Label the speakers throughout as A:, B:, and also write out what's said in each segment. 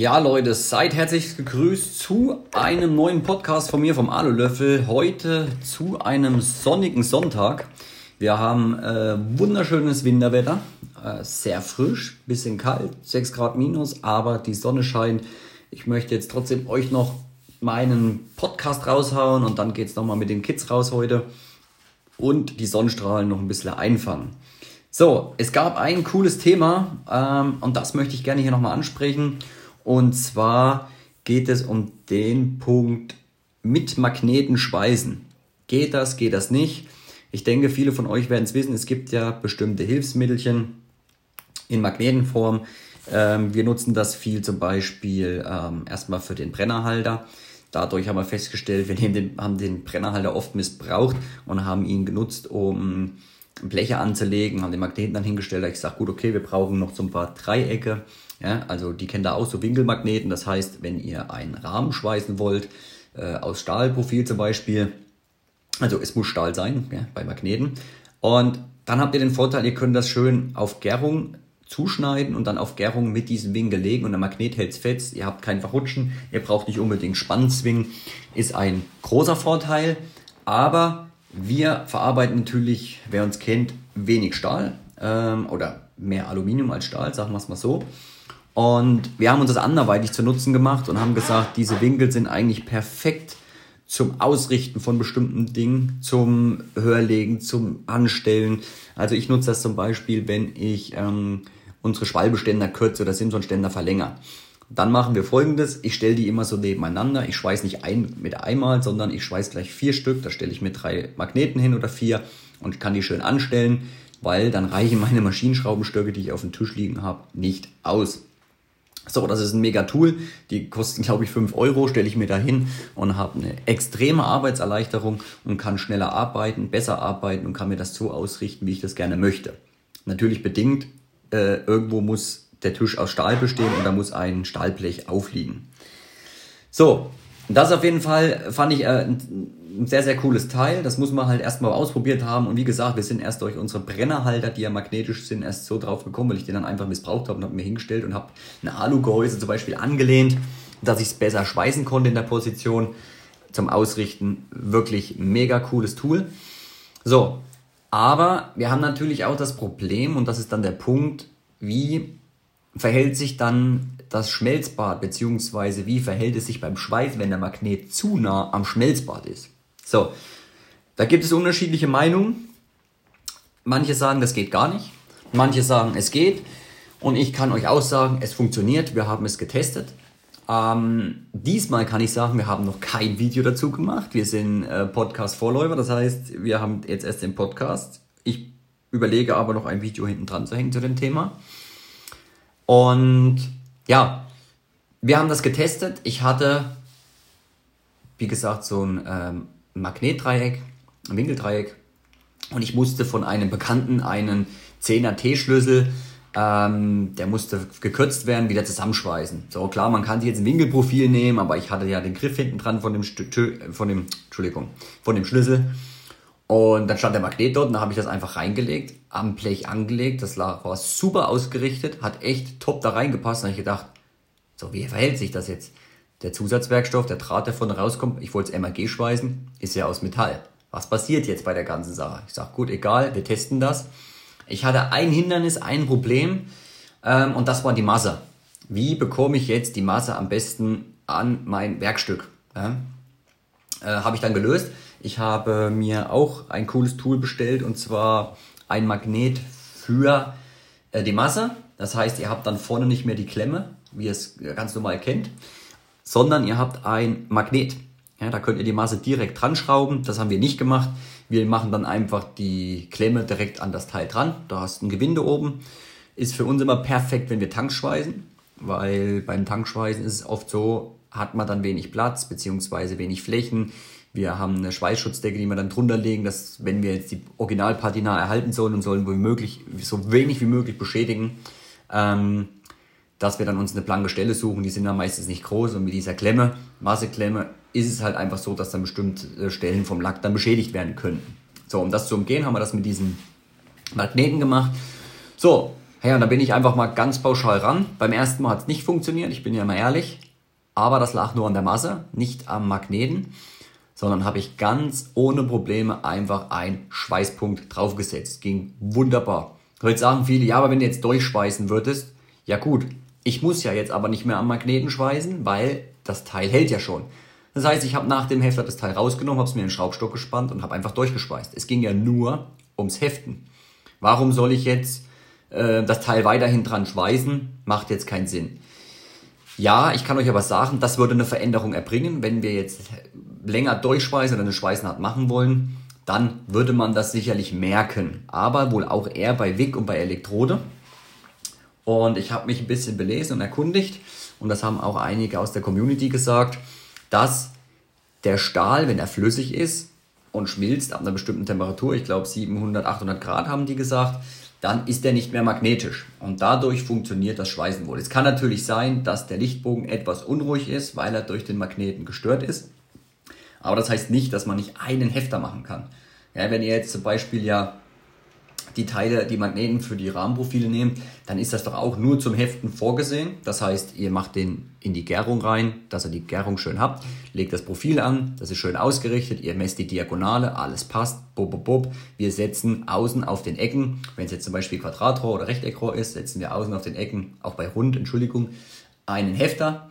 A: Ja, Leute, seid herzlich gegrüßt zu einem neuen Podcast von mir vom Alulöffel. Heute zu einem sonnigen Sonntag. Wir haben äh, wunderschönes Winterwetter, äh, sehr frisch, bisschen kalt, 6 Grad minus, aber die Sonne scheint. Ich möchte jetzt trotzdem euch noch meinen Podcast raushauen und dann geht's nochmal mit den Kids raus heute und die Sonnenstrahlen noch ein bisschen einfangen. So, es gab ein cooles Thema ähm, und das möchte ich gerne hier nochmal ansprechen. Und zwar geht es um den Punkt mit Magneten schweißen. Geht das, geht das nicht? Ich denke, viele von euch werden es wissen, es gibt ja bestimmte Hilfsmittelchen in Magnetenform. Ähm, wir nutzen das viel zum Beispiel ähm, erstmal für den Brennerhalter. Dadurch haben wir festgestellt, wir den, haben den Brennerhalter oft missbraucht und haben ihn genutzt, um Bleche anzulegen, haben den Magneten dann hingestellt. Ich sage, gut, okay, wir brauchen noch so ein paar Dreiecke. Ja, also die kennen da auch so Winkelmagneten. Das heißt, wenn ihr einen Rahmen schweißen wollt, äh, aus Stahlprofil zum Beispiel, also es muss Stahl sein ja, bei Magneten. Und dann habt ihr den Vorteil, ihr könnt das schön auf Gärung zuschneiden und dann auf Gärung mit diesem Winkel legen und der Magnet hält fest. Ihr habt kein Verrutschen, ihr braucht nicht unbedingt Spannzwingen. Ist ein großer Vorteil, aber wir verarbeiten natürlich, wer uns kennt, wenig Stahl ähm, oder mehr Aluminium als Stahl, sagen wir es mal so. Und wir haben uns das anderweitig zu Nutzen gemacht und haben gesagt, diese Winkel sind eigentlich perfekt zum Ausrichten von bestimmten Dingen, zum Hörlegen, zum Anstellen. Also ich nutze das zum Beispiel, wenn ich ähm, unsere Schwalbeständer kürze oder Simson-Ständer verlängere. Dann machen wir folgendes, ich stelle die immer so nebeneinander, ich schweiß nicht ein mit einmal, sondern ich schweiß gleich vier Stück, da stelle ich mir drei Magneten hin oder vier und kann die schön anstellen, weil dann reichen meine Maschinenschraubenstöcke, die ich auf dem Tisch liegen habe, nicht aus. So, das ist ein mega Tool. Die kosten, glaube ich, 5 Euro, stelle ich mir da hin und habe eine extreme Arbeitserleichterung und kann schneller arbeiten, besser arbeiten und kann mir das so ausrichten, wie ich das gerne möchte. Natürlich bedingt, äh, irgendwo muss der Tisch aus Stahl bestehen und da muss ein Stahlblech aufliegen. So, das auf jeden Fall fand ich äh, ein sehr, sehr cooles Teil. Das muss man halt erstmal ausprobiert haben. Und wie gesagt, wir sind erst durch unsere Brennerhalter, die ja magnetisch sind, erst so drauf gekommen, weil ich den dann einfach missbraucht habe und habe mir hingestellt und habe ein Alugehäuse zum Beispiel angelehnt, dass ich es besser schweißen konnte in der Position zum Ausrichten. Wirklich mega cooles Tool. So, aber wir haben natürlich auch das Problem, und das ist dann der Punkt, wie verhält sich dann das Schmelzbad, beziehungsweise wie verhält es sich beim Schweiß, wenn der Magnet zu nah am Schmelzbad ist. So, da gibt es unterschiedliche Meinungen. Manche sagen, das geht gar nicht. Manche sagen, es geht. Und ich kann euch auch sagen, es funktioniert. Wir haben es getestet. Ähm, diesmal kann ich sagen, wir haben noch kein Video dazu gemacht. Wir sind äh, Podcast-Vorläufer. Das heißt, wir haben jetzt erst den Podcast. Ich überlege aber noch ein Video hinten dran zu hängen zu dem Thema. Und ja, wir haben das getestet. Ich hatte, wie gesagt, so ein ähm, Magnetdreieck, ein Winkeldreieck. Und ich musste von einem Bekannten einen 10er T-Schlüssel, ähm, der musste gekürzt werden, wieder zusammenschweißen. So klar, man kann sich jetzt ein Winkelprofil nehmen, aber ich hatte ja den Griff hinten dran von dem, von dem, Entschuldigung, von dem Schlüssel. Und dann stand der Magnet dort und dann habe ich das einfach reingelegt, am Blech angelegt. Das war super ausgerichtet, hat echt top da reingepasst. Und ich gedacht, so wie verhält sich das jetzt? Der Zusatzwerkstoff, der Draht, der von rauskommt, ich wollte es MAG schweißen, ist ja aus Metall. Was passiert jetzt bei der ganzen Sache? Ich sage, gut, egal, wir testen das. Ich hatte ein Hindernis, ein Problem ähm, und das war die Masse. Wie bekomme ich jetzt die Masse am besten an mein Werkstück? Ja? Äh, habe ich dann gelöst ich habe mir auch ein cooles Tool bestellt und zwar ein Magnet für äh, die Masse. Das heißt, ihr habt dann vorne nicht mehr die Klemme, wie ihr es ganz normal kennt, sondern ihr habt ein Magnet. Ja, da könnt ihr die Masse direkt dran schrauben. Das haben wir nicht gemacht. Wir machen dann einfach die Klemme direkt an das Teil dran. Da hast du ein Gewinde oben. Ist für uns immer perfekt, wenn wir Tanks schweißen, weil beim Tankschweißen ist es oft so, hat man dann wenig Platz beziehungsweise wenig Flächen. Wir haben eine Schweißschutzdecke, die wir dann drunter legen, dass wenn wir jetzt die Originalpatina erhalten sollen und sollen womöglich so wenig wie möglich beschädigen, ähm, dass wir dann uns eine blanke Stelle suchen. Die sind dann meistens nicht groß und mit dieser Klemme, Masseklemme, ist es halt einfach so, dass dann bestimmte Stellen vom Lack dann beschädigt werden könnten. So, um das zu umgehen, haben wir das mit diesen Magneten gemacht. So, Hey, und da bin ich einfach mal ganz pauschal ran. Beim ersten Mal hat es nicht funktioniert, ich bin ja immer ehrlich. Aber das lag nur an der Masse, nicht am Magneten, sondern habe ich ganz ohne Probleme einfach einen Schweißpunkt draufgesetzt. Ging wunderbar. Heute sagen viele, ja, aber wenn du jetzt durchschweißen würdest, ja gut, ich muss ja jetzt aber nicht mehr am Magneten schweißen, weil das Teil hält ja schon. Das heißt, ich habe nach dem Hefter das Teil rausgenommen, habe es mir in den Schraubstock gespannt und habe einfach durchgeschweißt. Es ging ja nur ums Heften. Warum soll ich jetzt äh, das Teil weiterhin dran schweißen? Macht jetzt keinen Sinn. Ja, ich kann euch aber sagen, das würde eine Veränderung erbringen, wenn wir jetzt länger durchschweißen oder eine Schweißnaht machen wollen, dann würde man das sicherlich merken. Aber wohl auch eher bei Wick und bei Elektrode. Und ich habe mich ein bisschen belesen und erkundigt und das haben auch einige aus der Community gesagt, dass der Stahl, wenn er flüssig ist und schmilzt ab einer bestimmten Temperatur, ich glaube 700, 800 Grad haben die gesagt, dann ist er nicht mehr magnetisch und dadurch funktioniert das Schweißen wohl. Es kann natürlich sein, dass der Lichtbogen etwas unruhig ist, weil er durch den Magneten gestört ist. Aber das heißt nicht, dass man nicht einen Hefter machen kann. Ja, wenn ihr jetzt zum Beispiel ja die Teile, die Magneten für die Rahmenprofile nehmt, dann ist das doch auch nur zum Heften vorgesehen. Das heißt, ihr macht den in die Gärung rein, dass ihr die Gärung schön habt, legt das Profil an, das ist schön ausgerichtet, ihr messt die Diagonale, alles passt, bub, bub, bub. Wir setzen außen auf den Ecken, wenn es jetzt zum Beispiel Quadratrohr oder Rechteckrohr ist, setzen wir außen auf den Ecken, auch bei Rund, Entschuldigung, einen Hefter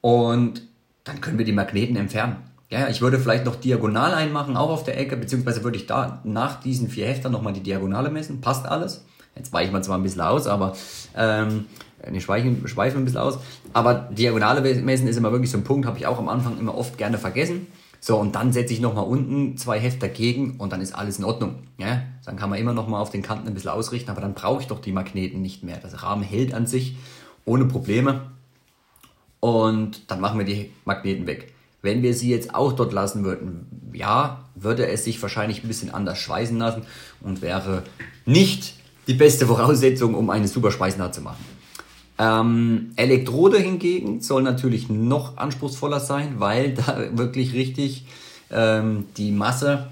A: und dann können wir die Magneten entfernen. Ja, ich würde vielleicht noch diagonal einmachen, auch auf der Ecke, beziehungsweise würde ich da nach diesen vier Heftern nochmal die Diagonale messen. Passt alles. Jetzt weichen wir zwar ein bisschen aus, aber ähm, ne, schweifen, schweifen ein bisschen aus. Aber Diagonale messen ist immer wirklich so ein Punkt, habe ich auch am Anfang immer oft gerne vergessen. So, und dann setze ich nochmal unten zwei Hefter gegen und dann ist alles in Ordnung. Ja? Dann kann man immer nochmal auf den Kanten ein bisschen ausrichten, aber dann brauche ich doch die Magneten nicht mehr. Das Rahmen hält an sich ohne Probleme. Und dann machen wir die Magneten weg. Wenn wir sie jetzt auch dort lassen würden, ja, würde es sich wahrscheinlich ein bisschen anders schweißen lassen und wäre nicht die beste Voraussetzung, um eine super Schweißnaht zu machen. Ähm, Elektrode hingegen soll natürlich noch anspruchsvoller sein, weil da wirklich richtig ähm, die Masse,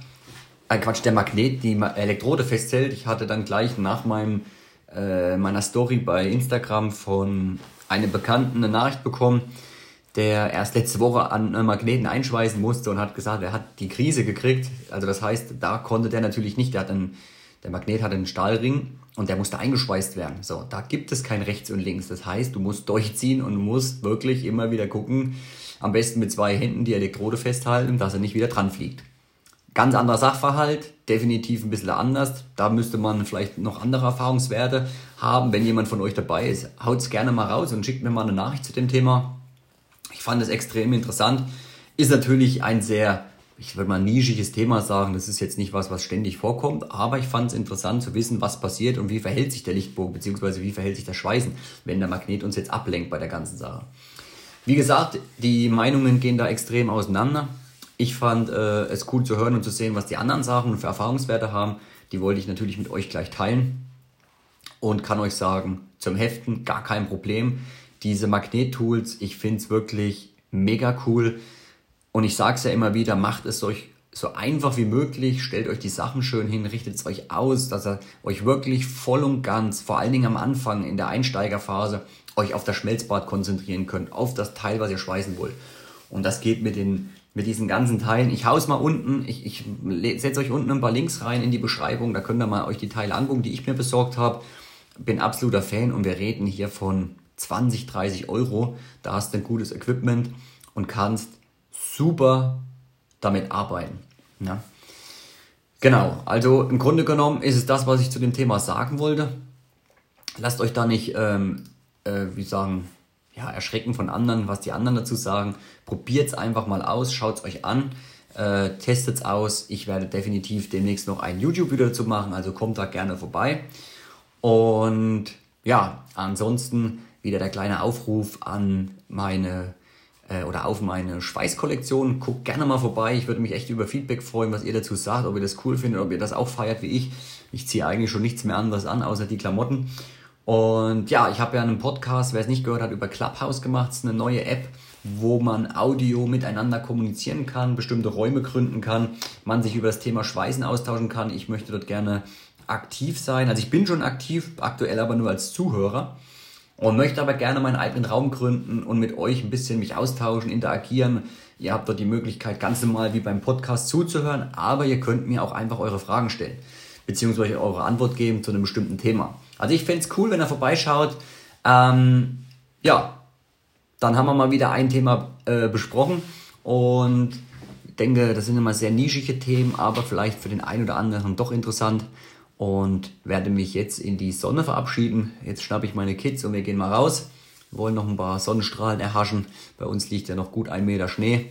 A: äh Quatsch, der Magnet die Elektrode festhält. Ich hatte dann gleich nach meinem, äh, meiner Story bei Instagram von einem Bekannten eine Nachricht bekommen, der erst letzte Woche an Magneten einschweißen musste und hat gesagt, er hat die Krise gekriegt. Also das heißt, da konnte der natürlich nicht, der, hat einen, der Magnet hat einen Stahlring und der musste eingeschweißt werden. So, da gibt es kein rechts und links. Das heißt, du musst durchziehen und musst wirklich immer wieder gucken, am besten mit zwei Händen die Elektrode festhalten, dass er nicht wieder dran fliegt. Ganz anderer Sachverhalt, definitiv ein bisschen anders. Da müsste man vielleicht noch andere Erfahrungswerte haben. Wenn jemand von euch dabei ist, haut's gerne mal raus und schickt mir mal eine Nachricht zu dem Thema. Ich fand es extrem interessant. Ist natürlich ein sehr, ich würde mal nischiges Thema sagen. Das ist jetzt nicht was, was ständig vorkommt, aber ich fand es interessant zu wissen, was passiert und wie verhält sich der Lichtbogen, beziehungsweise wie verhält sich das Schweißen, wenn der Magnet uns jetzt ablenkt bei der ganzen Sache. Wie gesagt, die Meinungen gehen da extrem auseinander. Ich fand äh, es cool zu hören und zu sehen, was die anderen Sachen für Erfahrungswerte haben. Die wollte ich natürlich mit euch gleich teilen und kann euch sagen, zum Heften gar kein Problem diese Magnet-Tools, ich finde es wirklich mega cool. Und ich sage es ja immer wieder, macht es euch so einfach wie möglich, stellt euch die Sachen schön hin, richtet es euch aus, dass ihr euch wirklich voll und ganz, vor allen Dingen am Anfang in der Einsteigerphase, euch auf das Schmelzbad konzentrieren könnt, auf das Teil, was ihr schweißen wollt. Und das geht mit den mit diesen ganzen Teilen. Ich hau's mal unten, ich, ich setze euch unten ein paar Links rein in die Beschreibung, da könnt ihr mal euch die Teile angucken, die ich mir besorgt habe. Bin absoluter Fan und wir reden hier von 20, 30 Euro. Da hast du ein gutes Equipment und kannst super damit arbeiten. Ja. Genau, also im Grunde genommen ist es das, was ich zu dem Thema sagen wollte. Lasst euch da nicht, ähm, äh, wie sagen, ja, erschrecken von anderen, was die anderen dazu sagen. Probiert es einfach mal aus, schaut es euch an, äh, testet es aus. Ich werde definitiv demnächst noch ein YouTube-Video dazu machen, also kommt da gerne vorbei. Und ja, ansonsten wieder der kleine Aufruf an meine äh, oder auf meine Schweißkollektion. Guckt gerne mal vorbei. Ich würde mich echt über Feedback freuen, was ihr dazu sagt, ob ihr das cool findet, ob ihr das auch feiert wie ich. Ich ziehe eigentlich schon nichts mehr anderes an, außer die Klamotten. Und ja, ich habe ja einen Podcast, wer es nicht gehört hat, über Clubhouse gemacht. Es ist eine neue App, wo man Audio miteinander kommunizieren kann, bestimmte Räume gründen kann, man sich über das Thema Schweißen austauschen kann. Ich möchte dort gerne aktiv sein. Also ich bin schon aktiv, aktuell aber nur als Zuhörer und möchte aber gerne meinen eigenen Raum gründen und mit euch ein bisschen mich austauschen, interagieren. Ihr habt dort die Möglichkeit, ganz normal wie beim Podcast zuzuhören, aber ihr könnt mir auch einfach eure Fragen stellen, beziehungsweise eure Antwort geben zu einem bestimmten Thema. Also ich fände es cool, wenn ihr vorbeischaut. Ähm, ja, dann haben wir mal wieder ein Thema äh, besprochen und ich denke, das sind immer sehr nischige Themen, aber vielleicht für den einen oder anderen doch interessant und werde mich jetzt in die Sonne verabschieden. Jetzt schnappe ich meine Kids und wir gehen mal raus. Wir wollen noch ein paar Sonnenstrahlen erhaschen. Bei uns liegt ja noch gut ein Meter Schnee.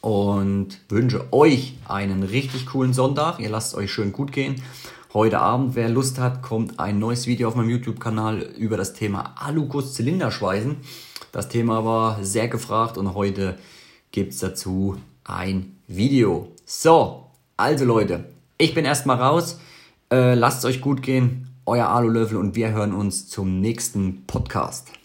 A: Und wünsche euch einen richtig coolen Sonntag. Ihr lasst es euch schön gut gehen. Heute Abend, wer Lust hat, kommt ein neues Video auf meinem YouTube-Kanal über das Thema Aluguss-Zylinderschweißen. Das Thema war sehr gefragt und heute gibt es dazu ein Video. So, also Leute, ich bin erstmal raus. Äh, lasst es euch gut gehen. Euer Alulöffel und wir hören uns zum nächsten Podcast.